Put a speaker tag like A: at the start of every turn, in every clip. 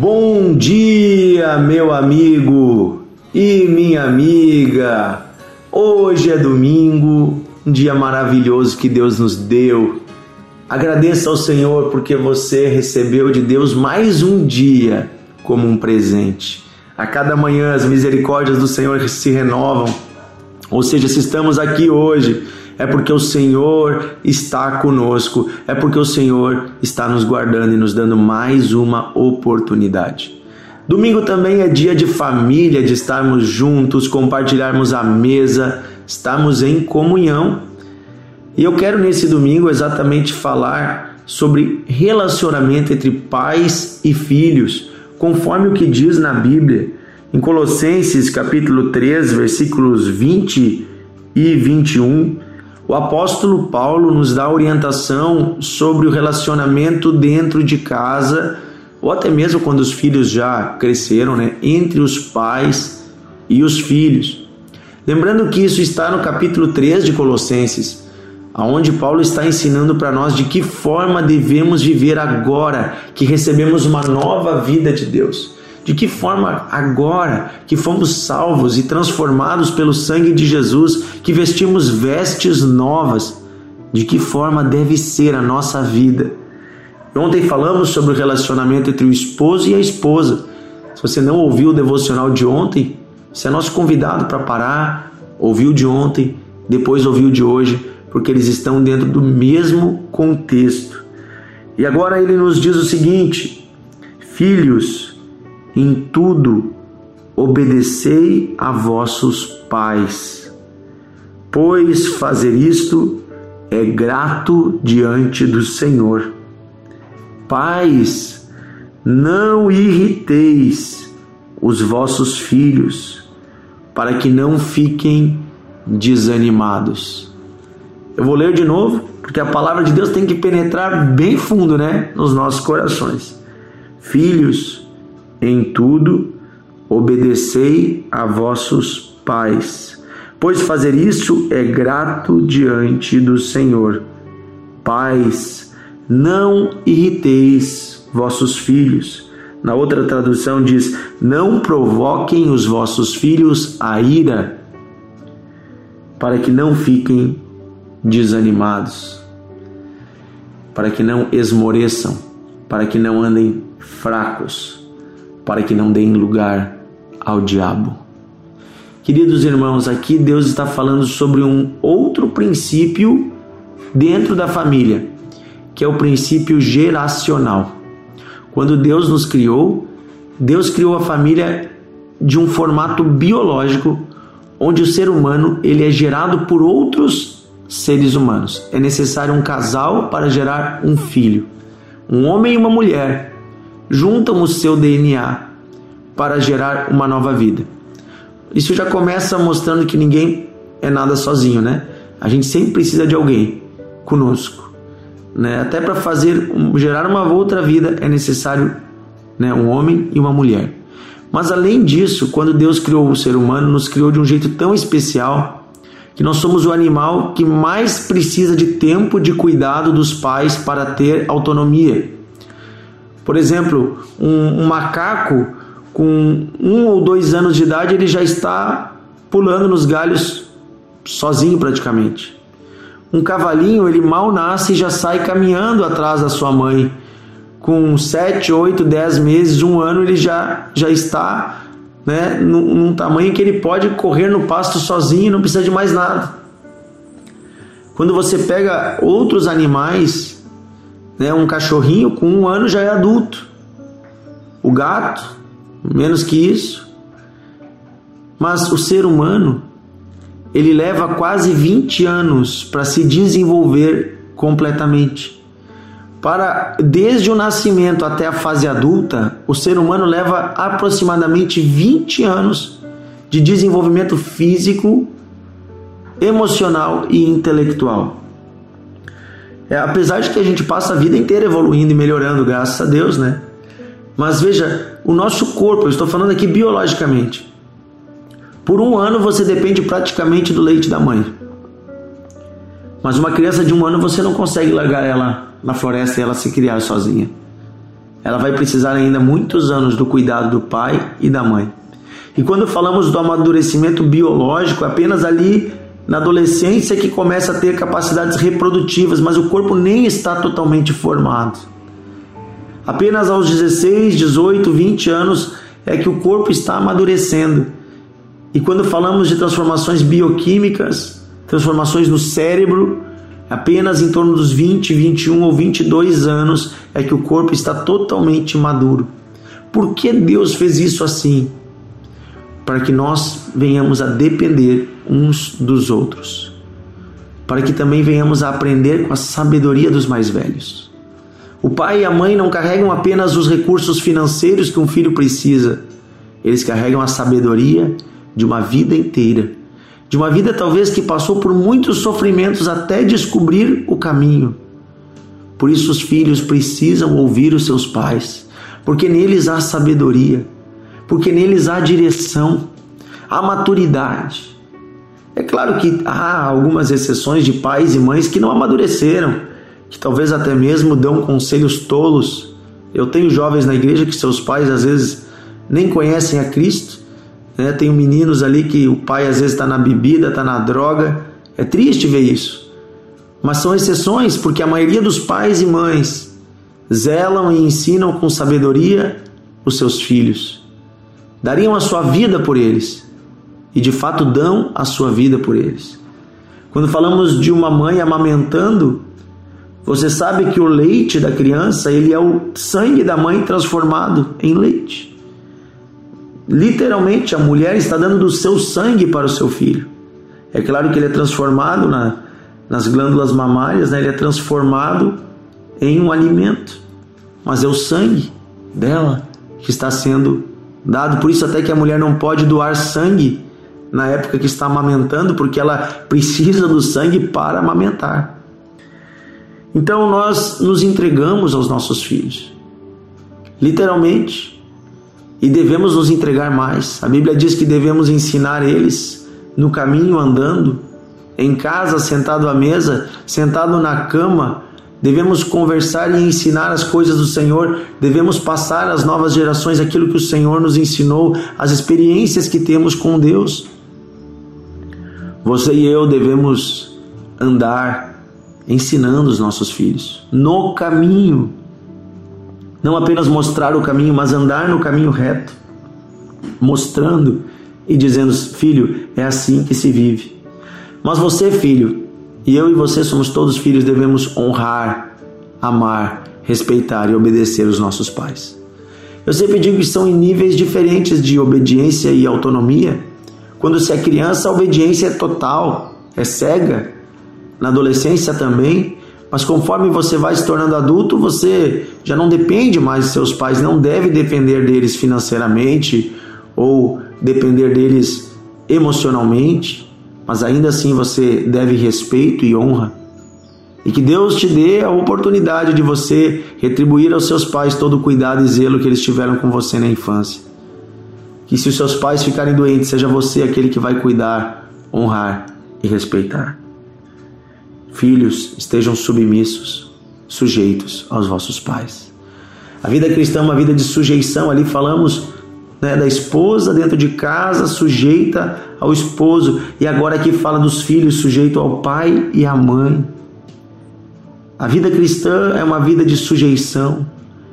A: Bom dia, meu amigo e minha amiga. Hoje é domingo, um dia maravilhoso que Deus nos deu. Agradeça ao Senhor porque você recebeu de Deus mais um dia como um presente. A cada manhã as misericórdias do Senhor se renovam. Ou seja, se estamos aqui hoje, é porque o Senhor está conosco, é porque o Senhor está nos guardando e nos dando mais uma oportunidade. Domingo também é dia de família, de estarmos juntos, compartilharmos a mesa, estarmos em comunhão. E eu quero nesse domingo exatamente falar sobre relacionamento entre pais e filhos, conforme o que diz na Bíblia, em Colossenses capítulo 3, versículos 20 e 21 o apóstolo Paulo nos dá orientação sobre o relacionamento dentro de casa, ou até mesmo quando os filhos já cresceram, né, entre os pais e os filhos. Lembrando que isso está no capítulo 3 de Colossenses, aonde Paulo está ensinando para nós de que forma devemos viver agora que recebemos uma nova vida de Deus. De que forma, agora que fomos salvos e transformados pelo sangue de Jesus, que vestimos vestes novas, de que forma deve ser a nossa vida? Ontem falamos sobre o relacionamento entre o esposo e a esposa. Se você não ouviu o devocional de ontem, você é nosso convidado para parar, ouvir o de ontem, depois ouvir o de hoje, porque eles estão dentro do mesmo contexto. E agora ele nos diz o seguinte: Filhos, em tudo obedecei a vossos pais, pois fazer isto é grato diante do Senhor. Pais, não irriteis os vossos filhos, para que não fiquem desanimados. Eu vou ler de novo, porque a palavra de Deus tem que penetrar bem fundo, né, nos nossos corações. Filhos, em tudo, obedecei a vossos pais, pois fazer isso é grato diante do Senhor. Pais, não irriteis vossos filhos. Na outra tradução diz: Não provoquem os vossos filhos a ira, para que não fiquem desanimados, para que não esmoreçam, para que não andem fracos para que não deem lugar ao diabo. Queridos irmãos, aqui Deus está falando sobre um outro princípio dentro da família, que é o princípio geracional. Quando Deus nos criou, Deus criou a família de um formato biológico, onde o ser humano ele é gerado por outros seres humanos. É necessário um casal para gerar um filho. Um homem e uma mulher juntam o seu DNA para gerar uma nova vida. Isso já começa mostrando que ninguém é nada sozinho, né? A gente sempre precisa de alguém conosco, né? Até para fazer gerar uma outra vida é necessário, né, um homem e uma mulher. Mas além disso, quando Deus criou o ser humano, nos criou de um jeito tão especial que nós somos o animal que mais precisa de tempo de cuidado dos pais para ter autonomia. Por exemplo, um, um macaco com um ou dois anos de idade ele já está pulando nos galhos sozinho praticamente. Um cavalinho ele mal nasce e já sai caminhando atrás da sua mãe. Com sete, oito, dez meses, um ano ele já já está né, num, num tamanho que ele pode correr no pasto sozinho não precisa de mais nada. Quando você pega outros animais né? Um cachorrinho com um ano já é adulto. O gato, menos que isso. Mas o ser humano, ele leva quase 20 anos para se desenvolver completamente. Para desde o nascimento até a fase adulta, o ser humano leva aproximadamente 20 anos de desenvolvimento físico, emocional e intelectual. É, apesar de que a gente passa a vida inteira evoluindo e melhorando, graças a Deus, né? Mas veja, o nosso corpo, eu estou falando aqui biologicamente. Por um ano você depende praticamente do leite da mãe. Mas uma criança de um ano você não consegue largar ela na floresta e ela se criar sozinha. ela vai precisar ainda muitos anos do cuidado do pai e da mãe. E quando falamos do amadurecimento biológico, apenas ali na adolescência que começa a ter capacidades reprodutivas, mas o corpo nem está totalmente formado. Apenas aos 16, 18, 20 anos é que o corpo está amadurecendo. E quando falamos de transformações bioquímicas, transformações no cérebro, apenas em torno dos 20, 21 ou 22 anos é que o corpo está totalmente maduro. Por que Deus fez isso assim? Para que nós venhamos a depender uns dos outros. Para que também venhamos a aprender com a sabedoria dos mais velhos. O pai e a mãe não carregam apenas os recursos financeiros que um filho precisa, eles carregam a sabedoria de uma vida inteira, de uma vida talvez que passou por muitos sofrimentos até descobrir o caminho. Por isso os filhos precisam ouvir os seus pais, porque neles há sabedoria, porque neles há direção, há maturidade. É claro que há algumas exceções de pais e mães que não amadureceram, que talvez até mesmo dão conselhos tolos. Eu tenho jovens na igreja que seus pais às vezes nem conhecem a Cristo. Né? Tem meninos ali que o pai às vezes está na bebida, está na droga. É triste ver isso. Mas são exceções, porque a maioria dos pais e mães zelam e ensinam com sabedoria os seus filhos. Dariam a sua vida por eles. E de fato dão a sua vida por eles. Quando falamos de uma mãe amamentando, você sabe que o leite da criança, ele é o sangue da mãe transformado em leite. Literalmente, a mulher está dando do seu sangue para o seu filho. É claro que ele é transformado na, nas glândulas mamárias, né? ele é transformado em um alimento, mas é o sangue dela que está sendo dado. Por isso, até que a mulher não pode doar sangue na época que está amamentando, porque ela precisa do sangue para amamentar. Então nós nos entregamos aos nossos filhos, literalmente, e devemos nos entregar mais. A Bíblia diz que devemos ensinar eles no caminho andando, em casa, sentado à mesa, sentado na cama. Devemos conversar e ensinar as coisas do Senhor, devemos passar às novas gerações aquilo que o Senhor nos ensinou, as experiências que temos com Deus. Você e eu devemos andar ensinando os nossos filhos no caminho. Não apenas mostrar o caminho, mas andar no caminho reto, mostrando e dizendo: Filho, é assim que se vive. Mas você, filho, e eu e você somos todos filhos, devemos honrar, amar, respeitar e obedecer os nossos pais. Eu sempre digo que são em níveis diferentes de obediência e autonomia. Quando se é criança, a obediência é total, é cega, na adolescência também, mas conforme você vai se tornando adulto, você já não depende mais de seus pais, não deve depender deles financeiramente ou depender deles emocionalmente, mas ainda assim você deve respeito e honra. E que Deus te dê a oportunidade de você retribuir aos seus pais todo o cuidado e zelo que eles tiveram com você na infância. Que se os seus pais ficarem doentes, seja você aquele que vai cuidar, honrar e respeitar. Filhos, estejam submissos, sujeitos aos vossos pais. A vida cristã é uma vida de sujeição. Ali falamos né, da esposa dentro de casa, sujeita ao esposo. E agora aqui fala dos filhos, sujeito ao pai e à mãe. A vida cristã é uma vida de sujeição,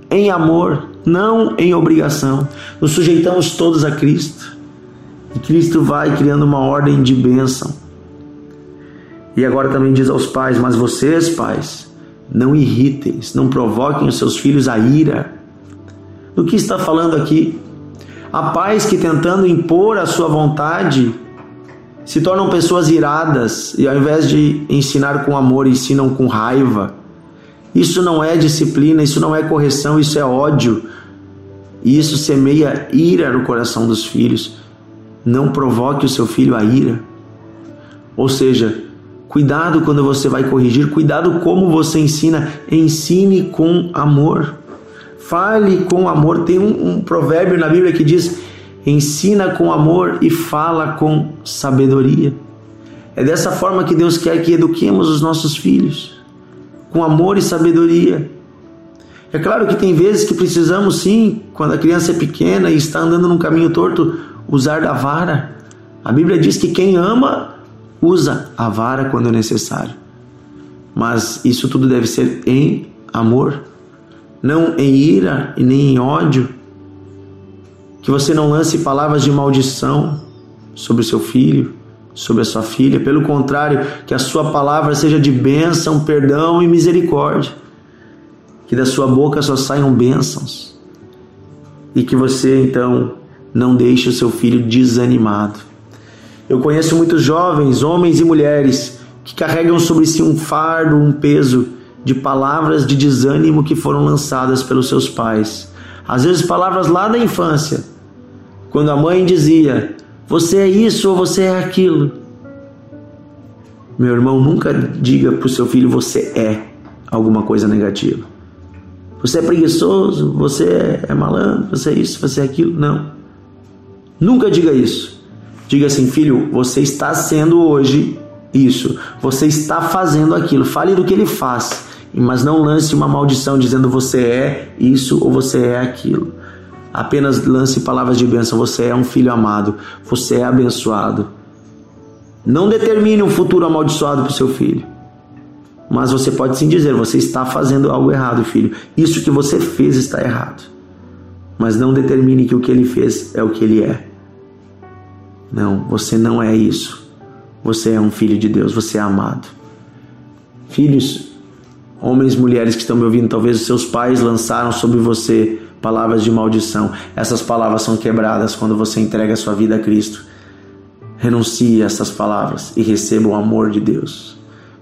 A: em amor, não em obrigação. Nos sujeitamos todos a Cristo. E Cristo vai criando uma ordem de bênção e agora também diz aos pais: Mas vocês, pais, não irritem, não provoquem os seus filhos a ira. Do que está falando aqui? Há pais que tentando impor a sua vontade se tornam pessoas iradas e ao invés de ensinar com amor, ensinam com raiva. Isso não é disciplina, isso não é correção, isso é ódio. E isso semeia ira no coração dos filhos. Não provoque o seu filho a ira. Ou seja, Cuidado quando você vai corrigir, cuidado como você ensina. Ensine com amor. Fale com amor. Tem um, um provérbio na Bíblia que diz: ensina com amor e fala com sabedoria. É dessa forma que Deus quer que eduquemos os nossos filhos, com amor e sabedoria. É claro que tem vezes que precisamos sim, quando a criança é pequena e está andando num caminho torto, usar da vara. A Bíblia diz que quem ama usa a vara quando necessário. Mas isso tudo deve ser em amor, não em ira e nem em ódio. Que você não lance palavras de maldição sobre o seu filho, sobre a sua filha. Pelo contrário, que a sua palavra seja de bênção, perdão e misericórdia. Que da sua boca só saiam bênçãos. E que você então não deixe o seu filho desanimado. Eu conheço muitos jovens, homens e mulheres, que carregam sobre si um fardo, um peso de palavras de desânimo que foram lançadas pelos seus pais. Às vezes, palavras lá da infância, quando a mãe dizia: Você é isso ou você é aquilo. Meu irmão, nunca diga para o seu filho: Você é alguma coisa negativa. Você é preguiçoso, você é malandro, você é isso, você é aquilo. Não. Nunca diga isso. Diga assim, filho, você está sendo hoje isso. Você está fazendo aquilo. Fale do que ele faz, mas não lance uma maldição dizendo você é isso ou você é aquilo. Apenas lance palavras de bênção. Você é um filho amado. Você é abençoado. Não determine um futuro amaldiçoado para o seu filho. Mas você pode sim dizer: você está fazendo algo errado, filho. Isso que você fez está errado. Mas não determine que o que ele fez é o que ele é. Não, você não é isso. Você é um filho de Deus, você é amado. Filhos, homens mulheres que estão me ouvindo, talvez os seus pais lançaram sobre você palavras de maldição. Essas palavras são quebradas quando você entrega a sua vida a Cristo. Renuncie a essas palavras e receba o amor de Deus.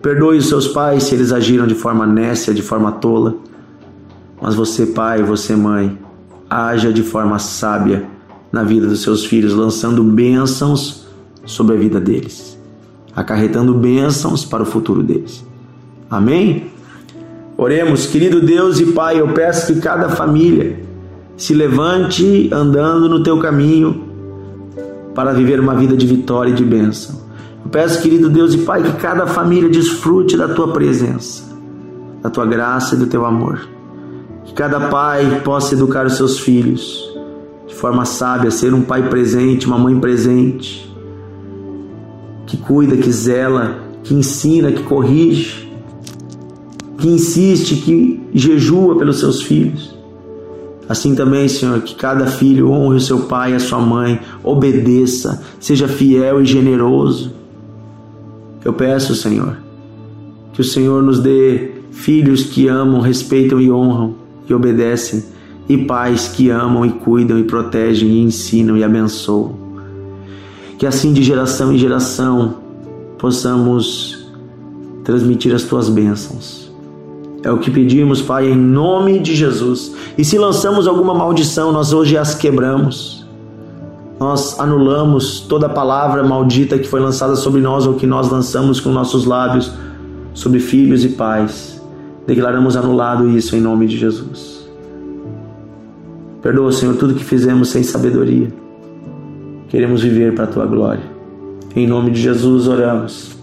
A: Perdoe os seus pais se eles agiram de forma nécia, de forma tola. Mas você, pai, você, mãe, haja de forma sábia na vida dos seus filhos, lançando bênçãos sobre a vida deles, acarretando bênçãos para o futuro deles. Amém? Oremos, querido Deus e Pai, eu peço que cada família se levante andando no teu caminho para viver uma vida de vitória e de bênção. Peço, querido Deus e Pai, que cada família desfrute da tua presença, da tua graça e do teu amor. Que cada pai possa educar os seus filhos de forma sábia, ser um pai presente, uma mãe presente, que cuida, que zela, que ensina, que corrige, que insiste, que jejua pelos seus filhos. Assim também, Senhor, que cada filho honre o seu pai e a sua mãe, obedeça, seja fiel e generoso. Eu peço, Senhor, que o Senhor nos dê filhos que amam, respeitam e honram e obedecem e pais que amam e cuidam e protegem e ensinam e abençoam. Que assim de geração em geração possamos transmitir as tuas bênçãos. É o que pedimos, Pai, em nome de Jesus. E se lançamos alguma maldição, nós hoje as quebramos. Nós anulamos toda palavra maldita que foi lançada sobre nós ou que nós lançamos com nossos lábios sobre filhos e pais. Declaramos anulado isso em nome de Jesus. Perdoa, Senhor, tudo que fizemos sem sabedoria. Queremos viver para a tua glória. Em nome de Jesus oramos.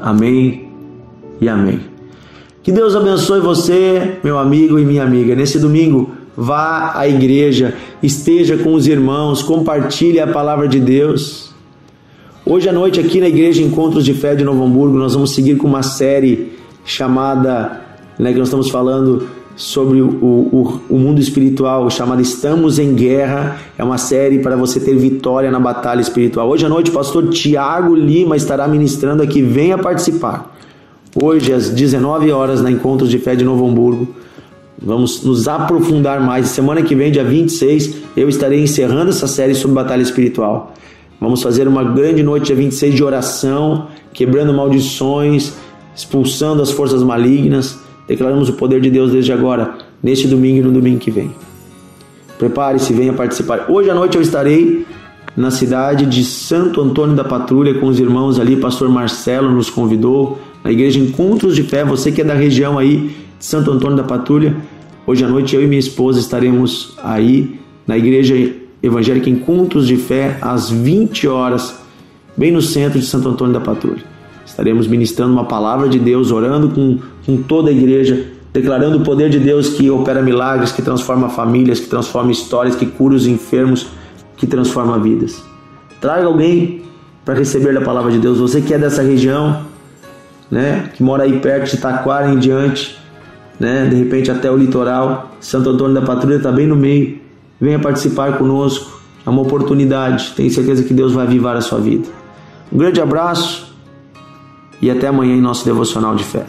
A: Amém e amém. Que Deus abençoe você, meu amigo e minha amiga. Nesse domingo, vá à igreja, esteja com os irmãos, compartilhe a palavra de Deus. Hoje à noite, aqui na Igreja Encontros de Fé de Novo Hamburgo, nós vamos seguir com uma série chamada, né, que nós estamos falando sobre o, o, o, mundo espiritual chamada Estamos em Guerra. É uma série para você ter vitória na batalha espiritual. Hoje à noite, o pastor Tiago Lima estará ministrando aqui. Venha participar. Hoje, às 19 horas, na Encontros de Fé de Novo Hamburgo. Vamos nos aprofundar mais. Semana que vem, dia 26, eu estarei encerrando essa série sobre batalha espiritual. Vamos fazer uma grande noite, dia 26, de oração, quebrando maldições, expulsando as forças malignas Declaramos o poder de Deus desde agora, neste domingo e no domingo que vem. Prepare-se, venha participar. Hoje à noite eu estarei na cidade de Santo Antônio da Patrulha com os irmãos ali. Pastor Marcelo nos convidou na igreja Encontros de Fé. Você que é da região aí de Santo Antônio da Patrulha, hoje à noite eu e minha esposa estaremos aí na igreja evangélica Encontros de Fé às 20 horas, bem no centro de Santo Antônio da Patrulha. Estaremos ministrando uma palavra de Deus, orando com, com toda a igreja declarando o poder de Deus que opera milagres, que transforma famílias, que transforma histórias, que cura os enfermos, que transforma vidas. Traga alguém para receber a palavra de Deus. Você que é dessa região, né, que mora aí perto de Taquara em diante, né, de repente até o litoral, Santo Antônio da Patrulha está bem no meio. Venha participar conosco. É uma oportunidade. Tenho certeza que Deus vai avivar a sua vida. Um grande abraço e até amanhã em nosso devocional de fé.